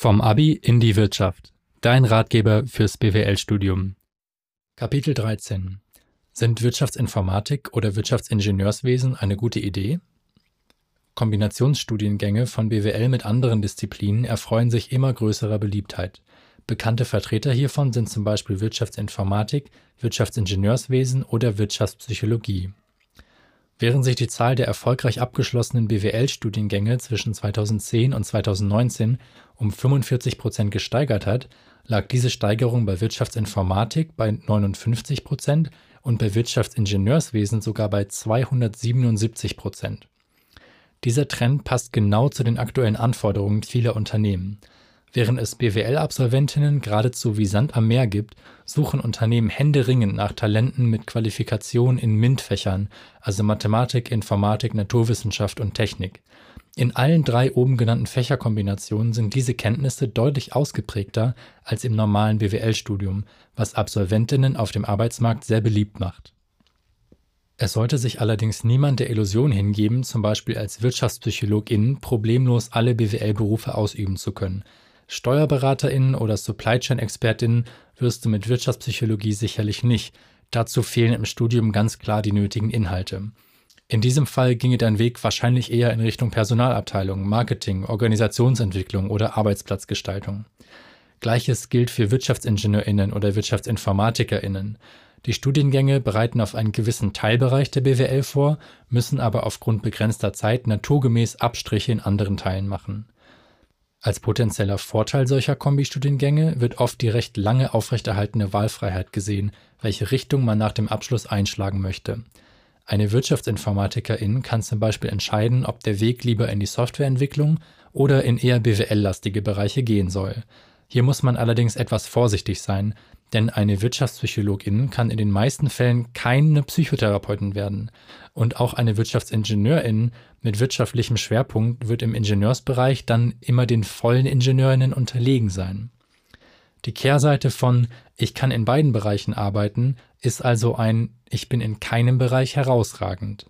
Vom Abi in die Wirtschaft. Dein Ratgeber fürs BWL-Studium. Kapitel 13. Sind Wirtschaftsinformatik oder Wirtschaftsingenieurswesen eine gute Idee? Kombinationsstudiengänge von BWL mit anderen Disziplinen erfreuen sich immer größerer Beliebtheit. Bekannte Vertreter hiervon sind zum Beispiel Wirtschaftsinformatik, Wirtschaftsingenieurswesen oder Wirtschaftspsychologie. Während sich die Zahl der erfolgreich abgeschlossenen BWL-Studiengänge zwischen 2010 und 2019 um 45 Prozent gesteigert hat, lag diese Steigerung bei Wirtschaftsinformatik bei 59 Prozent und bei Wirtschaftsingenieurswesen sogar bei 277 Prozent. Dieser Trend passt genau zu den aktuellen Anforderungen vieler Unternehmen. Während es BWL-Absolventinnen geradezu wie Sand am Meer gibt, suchen Unternehmen händeringend nach Talenten mit Qualifikation in MINT-Fächern, also Mathematik, Informatik, Naturwissenschaft und Technik. In allen drei oben genannten Fächerkombinationen sind diese Kenntnisse deutlich ausgeprägter als im normalen BWL-Studium, was Absolventinnen auf dem Arbeitsmarkt sehr beliebt macht. Es sollte sich allerdings niemand der Illusion hingeben, zum Beispiel als Wirtschaftspsychologin problemlos alle BWL-Berufe ausüben zu können – SteuerberaterInnen oder Supply Chain ExpertInnen wirst du mit Wirtschaftspsychologie sicherlich nicht. Dazu fehlen im Studium ganz klar die nötigen Inhalte. In diesem Fall ginge dein Weg wahrscheinlich eher in Richtung Personalabteilung, Marketing, Organisationsentwicklung oder Arbeitsplatzgestaltung. Gleiches gilt für WirtschaftsingenieurInnen oder WirtschaftsinformatikerInnen. Die Studiengänge bereiten auf einen gewissen Teilbereich der BWL vor, müssen aber aufgrund begrenzter Zeit naturgemäß Abstriche in anderen Teilen machen. Als potenzieller Vorteil solcher Kombistudiengänge wird oft die recht lange aufrechterhaltene Wahlfreiheit gesehen, welche Richtung man nach dem Abschluss einschlagen möchte. Eine Wirtschaftsinformatikerin kann zum Beispiel entscheiden, ob der Weg lieber in die Softwareentwicklung oder in eher BWL-lastige Bereiche gehen soll. Hier muss man allerdings etwas vorsichtig sein, denn eine Wirtschaftspsychologin kann in den meisten Fällen keine Psychotherapeutin werden. Und auch eine Wirtschaftsingenieurin mit wirtschaftlichem Schwerpunkt wird im Ingenieursbereich dann immer den vollen Ingenieurinnen unterlegen sein. Die Kehrseite von ich kann in beiden Bereichen arbeiten ist also ein ich bin in keinem Bereich herausragend.